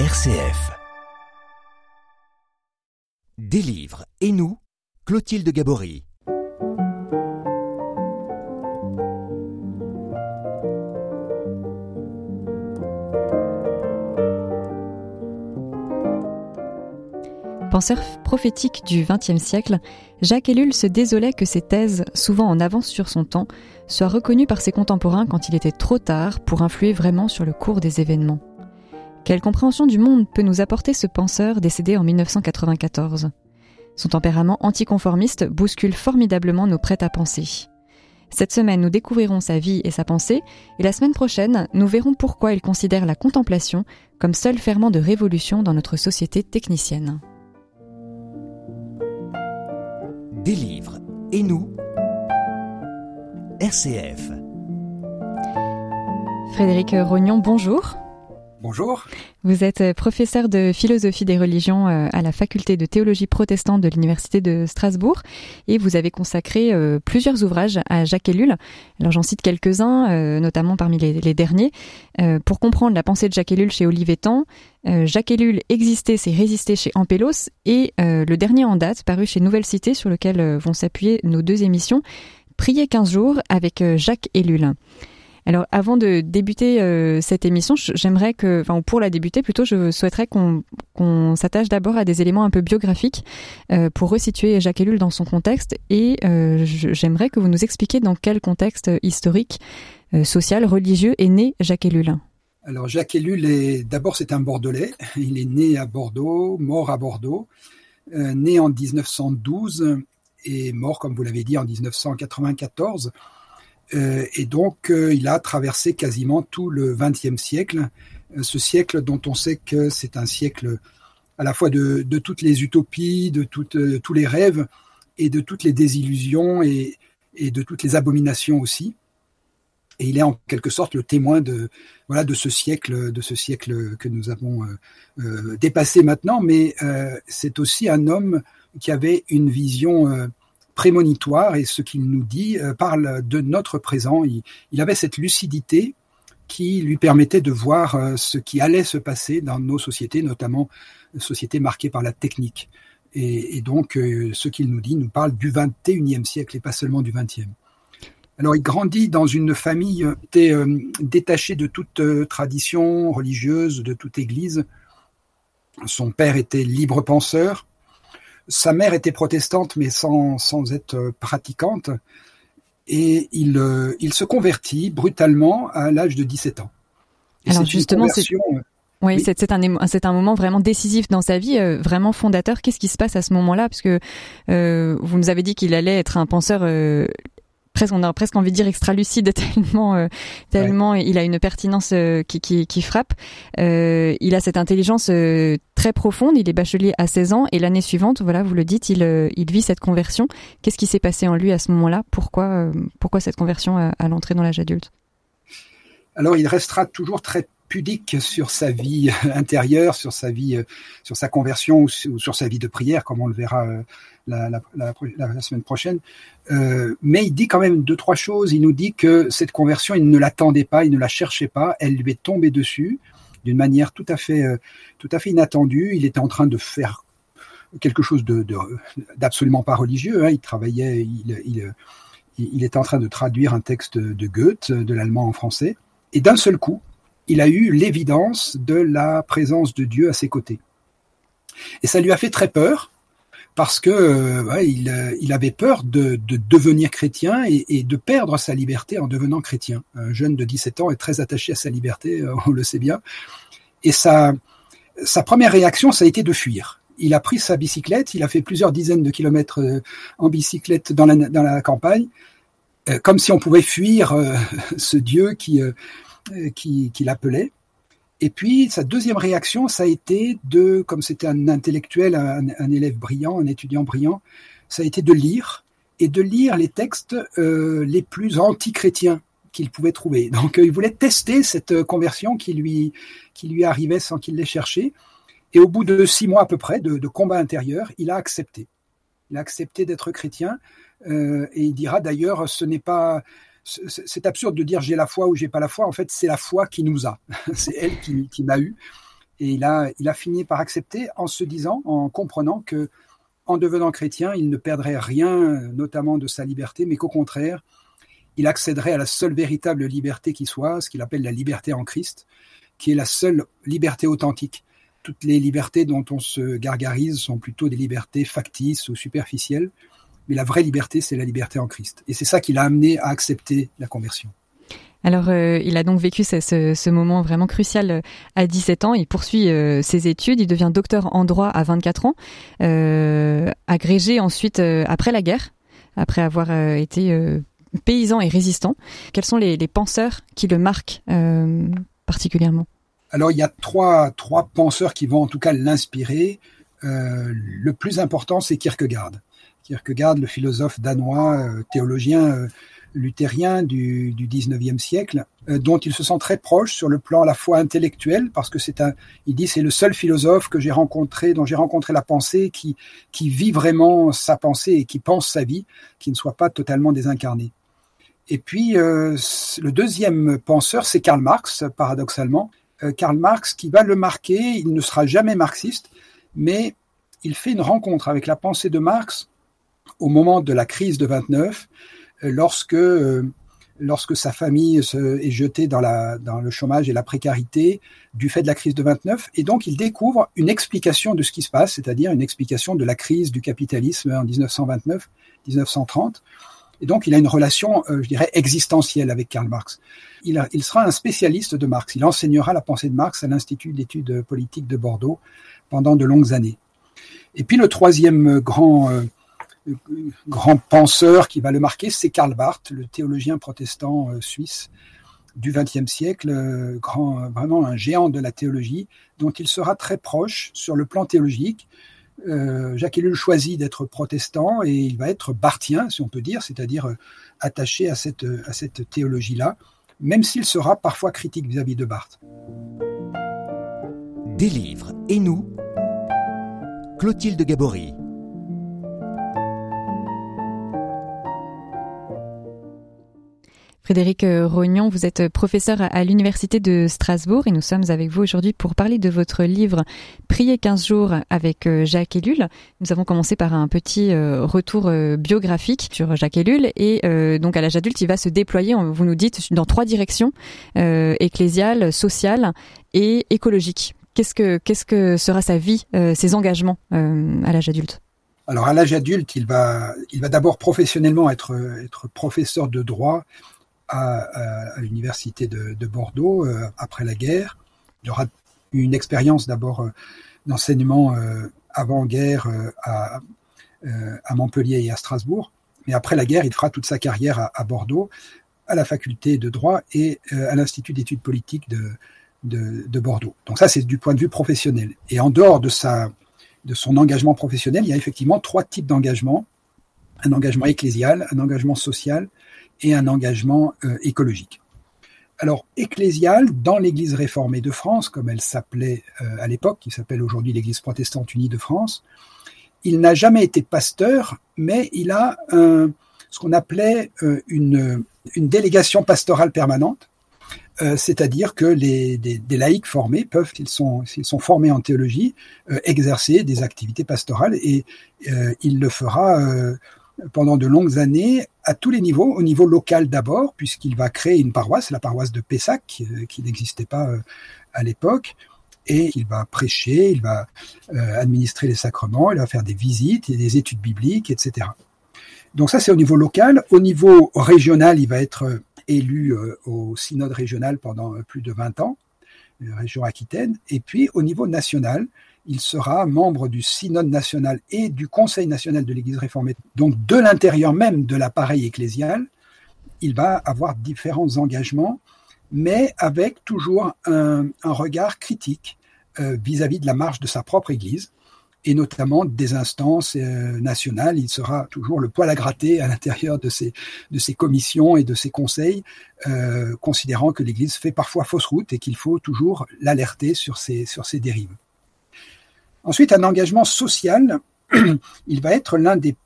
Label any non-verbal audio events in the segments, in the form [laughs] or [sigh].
RCF. Des livres et nous, Clotilde Gabory. Penseur prophétique du XXe siècle, Jacques Ellul se désolait que ses thèses, souvent en avance sur son temps, soient reconnues par ses contemporains quand il était trop tard pour influer vraiment sur le cours des événements. Quelle compréhension du monde peut nous apporter ce penseur décédé en 1994 Son tempérament anticonformiste bouscule formidablement nos prêts à penser. Cette semaine, nous découvrirons sa vie et sa pensée, et la semaine prochaine, nous verrons pourquoi il considère la contemplation comme seul ferment de révolution dans notre société technicienne. Des livres et nous, RCF. Frédéric Rognon, bonjour. Bonjour. Vous êtes professeur de philosophie des religions euh, à la faculté de théologie protestante de l'Université de Strasbourg et vous avez consacré euh, plusieurs ouvrages à Jacques Ellul. Alors j'en cite quelques-uns, euh, notamment parmi les, derniers. Pour comprendre la pensée de Jacques Ellul chez Olivetan, Jacques Ellul existait, c'est résister chez Ampélos et le dernier en date paru chez Nouvelle Cité sur lequel vont s'appuyer nos deux émissions, Prier 15 jours avec Jacques Ellul. Alors, avant de débuter euh, cette émission, j'aimerais que, enfin, pour la débuter plutôt, je souhaiterais qu'on s'attache d'abord à des éléments un peu biographiques euh, pour resituer Jacques Ellul dans son contexte. Et euh, j'aimerais que vous nous expliquiez dans quel contexte historique, social, religieux est né Jacques Ellul. Alors, Jacques Ellul est d'abord c'est un Bordelais. Il est né à Bordeaux, mort à Bordeaux, né en 1912 et mort, comme vous l'avez dit, en 1994. Euh, et donc, euh, il a traversé quasiment tout le XXe siècle, euh, ce siècle dont on sait que c'est un siècle à la fois de, toutes les utopies, de, tous les rêves et de toutes les désillusions et, de toutes les abominations aussi. Et il est en quelque sorte le témoin de voilà de ce siècle, de ce siècle que nous avons dépassé maintenant. Mais c'est aussi un homme qui avait une vision prémonitoire et ce qu'il nous dit euh, parle de notre présent. Il, avait cette lucidité qui lui permettait de voir euh, ce qui allait se passer dans nos sociétés, notamment sociétés marquées par la technique. Et, donc, euh, ce qu'il nous dit nous parle du 21e siècle et pas seulement du 20e. Alors, il grandit dans une famille détachée de toute tradition religieuse, de toute église. Son père était libre penseur, sa mère était protestante, mais sans, sans être euh, pratiquante. Et il, euh, il se convertit brutalement à l'âge de 17 ans. Alors justement, c'est... Euh, oui, c'est un, c'est un moment vraiment décisif dans sa vie, vraiment fondateur. Qu'est-ce qui se passe à ce moment-là? Parce que vous nous avez dit qu'il allait être un penseur presque on a presque envie de dire extra lucide [laughs] tellement euh, tellement il a une pertinence euh, qui, qui, qui, frappe. Euh, il a cette intelligence très profonde. Il est bachelier à 16 ans et l'année suivante, voilà, vous le dites, il il vit cette conversion. Qu'est-ce qui s'est passé en lui à ce moment-là? Pourquoi pourquoi cette conversion à, à l'entrée dans l'âge adulte? Alors il restera toujours très pudique sur sa vie [laughs] intérieure, sur sa vie, sur sa conversion ou sur sa vie de prière, comme on le verra la, la, semaine prochaine. Euh, mais il dit quand même deux, trois choses. Il nous dit que cette conversion, il ne l'attendait pas, il ne la cherchait pas, elle lui est tombée dessus d'une manière tout à fait, euh, tout à fait inattendue. Il était en train de faire quelque chose de, d'absolument pas religieux. Hein. Il travaillait, il, il, il était en train de traduire un texte de Goethe, de l'allemand en français. Et d'un seul coup, il a eu l'évidence de la présence de Dieu à ses côtés. Et ça lui a fait très peur, parce que euh, il, euh, il, avait peur de, de devenir chrétien et, et, de perdre sa liberté en devenant chrétien. Un jeune de 17 ans est très attaché à sa liberté, euh, on le sait bien. Et sa, sa première réaction, ça a été de fuir. Il a pris sa bicyclette, il a fait plusieurs dizaines de kilomètres en bicyclette dans la, dans la campagne, comme si on pouvait fuir [laughs] ce Dieu qui, qui, qui l'appelait. Et puis, sa deuxième réaction, ça a été de, comme c'était un intellectuel, un, élève brillant, un étudiant brillant, ça a été de lire et de lire les textes euh, les plus anti-chrétiens qu'il pouvait trouver. [laughs] Donc, euh, il voulait tester cette euh, conversion qui lui, qui lui arrivait sans qu'il l'ait cherché. Et au bout de six mois à peu près de, de combat intérieur, il a accepté. Il a accepté d'être chrétien. Euh, et il dira d'ailleurs, ce n'est pas c'est absurde de dire j'ai la foi ou j'ai pas la foi. En fait, c'est la foi qui nous a. [laughs] c'est elle qui, m'a eu. Et il a, il a fini par accepter en se disant, en comprenant que en devenant chrétien, il ne perdrait rien, notamment de sa liberté, mais qu'au contraire, il accéderait à la seule véritable liberté qui soit, ce qu'il appelle la liberté en Christ, qui est la seule liberté authentique. Toutes les libertés dont on se gargarise sont plutôt des libertés factices ou superficielles, mais la vraie liberté, c'est la liberté en Christ. Et c'est ça qui l'a amené à accepter la conversion. Alors, euh, il a donc vécu ce, moment vraiment crucial euh, à 17 ans. Il poursuit euh, ses études. Il devient docteur en droit à 24 ans, agrégé ensuite après la guerre, après avoir été paysan et résistant. Quels sont les, penseurs qui le marquent particulièrement? Alors, il y a trois, trois penseurs qui vont en tout cas l'inspirer. le plus important, c'est Kierkegaard. Kierkegaard, le philosophe danois, théologien luthérien du, du 19e siècle, euh, dont il se sent très proche sur le plan à la fois intellectuel, parce que c'est un, il dit c'est le seul philosophe que j'ai rencontré, dont j'ai rencontré la pensée, qui, vit vraiment sa pensée et qui pense sa vie, qui ne soit pas totalement désincarné. Et puis euh, le deuxième penseur, c'est Karl Marx, paradoxalement. Euh, Karl Marx qui va le marquer, il ne sera jamais marxiste, mais il fait une rencontre avec la pensée de Marx au moment de la crise de 29 lorsque euh, lorsque sa famille est jetée dans, la, dans le chômage et la précarité du fait de la crise de 29. Et donc, il découvre une explication de ce qui se passe, c'est-à-dire une explication de la crise du capitalisme en 1929-1930. Et donc, il a une relation, euh, je dirais, existentielle avec Karl Marx. Il, il, sera un spécialiste de Marx. Il enseignera la pensée de Marx à l'Institut d'études politiques de Bordeaux pendant de longues années. Et puis, le troisième grand euh, grand penseur qui va le marquer, c'est Karl Barth, le théologien protestant euh, suisse du XXe siècle, euh, grand, vraiment un géant de la théologie, dont il sera très proche sur le plan théologique. Euh, Jacques Ellul choisit d'être protestant et il va être barthien, si on peut dire, c'est-à-dire attaché à cette, à cette théologie-là, même s'il sera parfois critique vis-à-vis -vis de Barth. Des livres et nous, Clotilde Gabory. Frédéric euh, Rognon, vous êtes professeur à l'Université de Strasbourg et nous sommes avec vous aujourd'hui pour parler de votre livre Prier 15 jours avec euh, Jacques Ellul. Nous avons commencé par un petit euh, retour biographique sur Jacques Ellul et donc à l'âge adulte, il va se déployer, vous nous dites, dans trois directions, ecclésiale, sociale et écologique. Qu'est-ce que, sera sa vie, ses engagements à l'âge adulte? Alors à l'âge adulte, il va, d'abord professionnellement être professeur de droit à, l'université de, Bordeaux euh, après la guerre. Il aura une expérience d'abord euh, d'enseignement euh, avant-guerre à, à, Montpellier et à Strasbourg. Mais après la guerre, il fera toute sa carrière à, Bordeaux, à la faculté de droit et à l'Institut d'études politiques de, de, de, Bordeaux. Donc ça, c'est du point de vue professionnel. Et en dehors de, sa, de son engagement professionnel, il y a effectivement trois types d'engagement. Un engagement ecclésial, un engagement social et un engagement euh, écologique. Alors, ecclésial, dans l'Église réformée de France, comme elle s'appelait euh, à l'époque, qui s'appelle aujourd'hui l'Église protestante unie de France, il n'a jamais été pasteur, mais il a ce qu'on appelait euh, une, délégation pastorale permanente, c'est-à-dire que les, des, laïcs formés peuvent, s'ils sont formés en théologie, exercer des activités pastorales et il le fera pendant de longues années à tous les niveaux, au niveau local d'abord, puisqu'il va créer une paroisse, la paroisse de Pessac, qui, n'existait pas euh, à l'époque, et il va prêcher, il va euh, administrer les sacrements, il va faire des visites, et des études bibliques, etc. Donc ça, c'est au niveau local. Au niveau régional, il va être euh, élu au synode régional pendant plus de 20 ans, région Aquitaine, et puis au niveau national, il sera membre du synode national et du conseil national de l'Église réformée. Donc de l'intérieur même de l'appareil ecclésial, il va avoir différents engagements, mais avec toujours un, regard critique euh, vis-à-vis de la marche de sa propre Église et notamment des instances euh, nationales. Il sera toujours le poil à gratter à l'intérieur de ces commissions et de ces conseils, euh, considérant que l'Église fait parfois fausse route et qu'il faut toujours l'alerter sur ces dérives. Ensuite, un engagement social. [clears throat] Il va être l'un des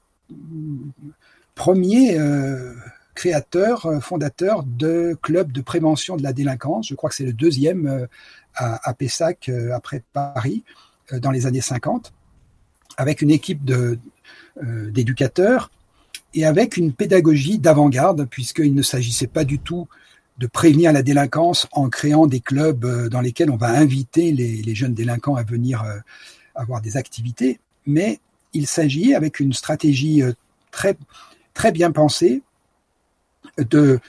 premiers euh, créateur, fondateur de clubs de prévention de la délinquance. Je crois que c'est le deuxième à, à Pessac après Paris dans les années 50, avec une équipe d'éducateurs et avec une pédagogie d'avant-garde, puisqu'il ne s'agissait pas du tout de prévenir la délinquance en créant des clubs euh, dans lesquels on va inviter les, jeunes délinquants à venir euh, avoir des activités, mais il s'agit, avec une stratégie euh, très, très bien pensée, de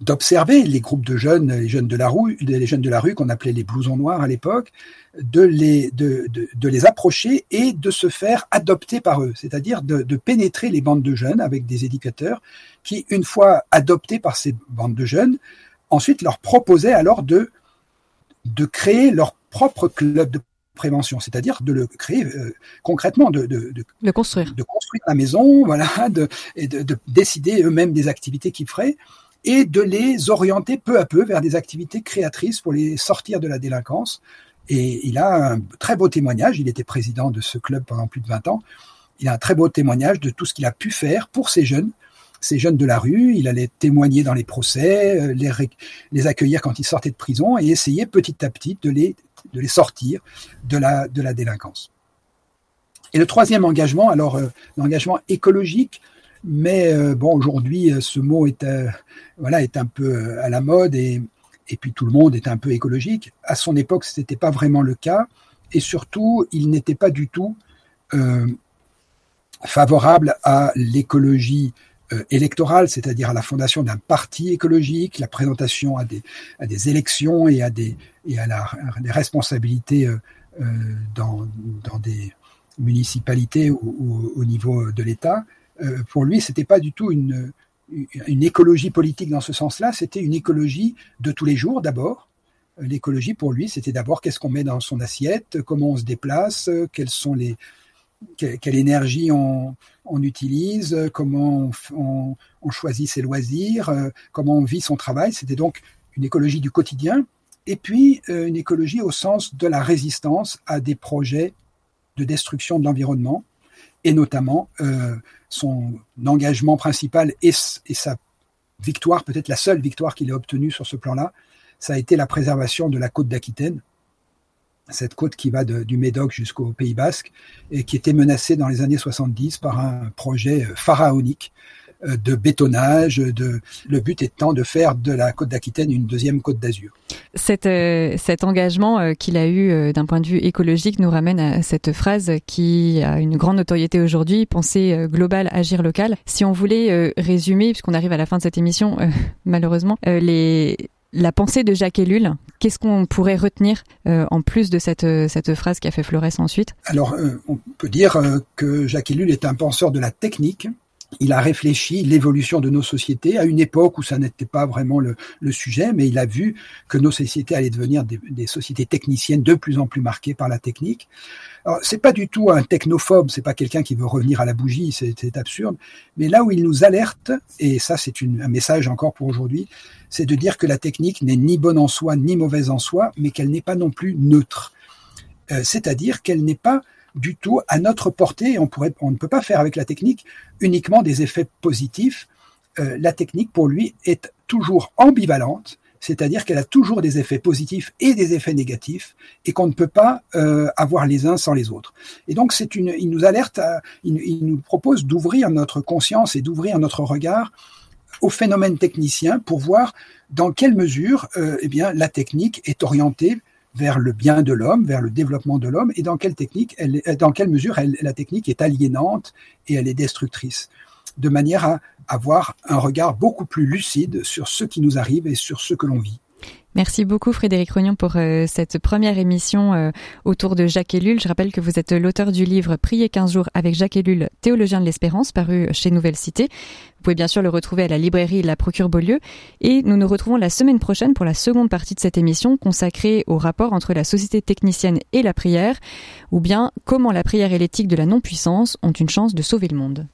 d'observer les groupes de jeunes, les jeunes de la rue, les jeunes de la rue qu'on appelait les blousons noirs à l'époque, de les, de, de, les approcher et de se faire adopter par eux, c'est-à-dire de, de, pénétrer les bandes de jeunes avec des éducateurs qui, une fois adoptés par ces bandes de jeunes, ensuite leur proposaient alors de, de créer leur propre club de prévention, c'est-à-dire de le créer euh, concrètement, de, de, de, construire, de construire la maison, voilà, [laughs] de, et de, décider eux-mêmes des activités qu'ils feraient et de les orienter peu à peu vers des activités créatrices pour les sortir de la délinquance. Et il a un très beau témoignage, il était président de ce club pendant plus de 20 ans, il a un très beau témoignage de tout ce qu'il a pu faire pour ces jeunes, ces jeunes de la rue, il allait témoigner dans les procès, euh, les, accueillir quand ils sortaient de prison et essayer petit à petit de les, sortir de la, délinquance. Et le troisième engagement, alors euh, l'engagement écologique, mais euh, bon, aujourd'hui, ce mot est, voilà, est un peu à la mode et, et puis tout le monde est un peu écologique. À son époque, ce n'était pas vraiment le cas. Et surtout, il n'était pas du tout favorable à l'écologie électorale, c'est-à-dire à la fondation d'un parti écologique, la présentation à des, à des élections et à des, et à, la, des responsabilités euh, dans, dans des municipalités ou, ou au niveau de l'État. Euh, pour lui, c'était pas du tout une, une écologie politique dans ce sens-là, c'était une écologie de tous les jours d'abord. Euh, l'écologie pour lui, c'était d'abord qu'est-ce qu'on met dans son assiette, comment on se déplace, quelles sont les, quelle, énergie on, utilise, comment on, choisit ses loisirs, euh, comment on vit son travail. C'était donc une écologie du quotidien et puis une écologie au sens de la résistance à des projets de destruction de l'environnement et notamment euh, son engagement principal et, et sa victoire, peut-être la seule victoire qu'il ait obtenue sur ce plan-là, ça a été la préservation de la côte d'Aquitaine, cette côte qui va du Médoc jusqu'au Pays Basque et qui était menacée dans les années 70 par un projet euh, pharaonique euh, de bétonnage. De, le but étant de faire de la côte d'Aquitaine une deuxième côte d'Azur. Cet, euh, cet engagement qu'il a eu d'un point de vue écologique nous ramène à cette phrase qui a une grande notoriété aujourd'hui, penser global, agir local. Si on voulait résumer, puisqu'on arrive à la fin de cette émission, [laughs] malheureusement, les la pensée de Jacques Ellul, qu'est-ce qu'on pourrait retenir en plus de cette, cette phrase qui a fait Flores ensuite? Alors, on peut dire que Jacques Ellul est un penseur de la technique, il a réfléchi l'évolution de nos sociétés à une époque où ça n'était pas vraiment le, sujet, mais il a vu que nos sociétés allaient devenir des, des sociétés techniciennes de plus en plus marquées par la technique. Alors, c'est pas du tout un technophobe, c'est pas quelqu'un qui veut revenir à la bougie, c'est absurde. Mais là où il nous alerte, et ça c'est un message encore pour aujourd'hui, c'est de dire que la technique n'est ni bonne en soi ni mauvaise en soi, mais qu'elle n'est pas non plus neutre. Euh, C'est-à-dire qu'elle n'est pas du tout à notre portée. On, ne peut pas faire avec la technique uniquement des effets positifs. Euh, la technique, pour lui, est toujours ambivalente, c'est-à-dire qu'elle a toujours des effets positifs et des effets négatifs, et qu'on ne peut pas euh, avoir les uns sans les autres. Et donc, il nous alerte, il, nous propose d'ouvrir notre conscience et d'ouvrir notre regard au phénomène technicien pour voir dans quelle mesure, euh, eh la technique est orientée vers le bien de l'homme, vers le développement de l'homme, et dans quelle technique, elle, dans quelle mesure la technique est aliénante et elle est destructrice, de manière à avoir un regard beaucoup plus lucide sur ce qui nous arrive et sur ce que l'on vit. Merci beaucoup Frédéric Rognon pour euh, cette première émission euh, autour de Jacques Ellul. Je rappelle que vous êtes l'auteur du livre Prier 15 jours avec Jacques Ellul, théologien de l'espérance, paru chez Nouvelle Cité. Vous pouvez bien sûr le retrouver à la librairie La Procure Beaulieu. Et nous nous retrouvons la semaine prochaine pour la seconde partie de cette émission consacrée au rapport entre la société technicienne et la prière, ou bien comment la prière et l'éthique de la non-puissance ont une chance de sauver le monde.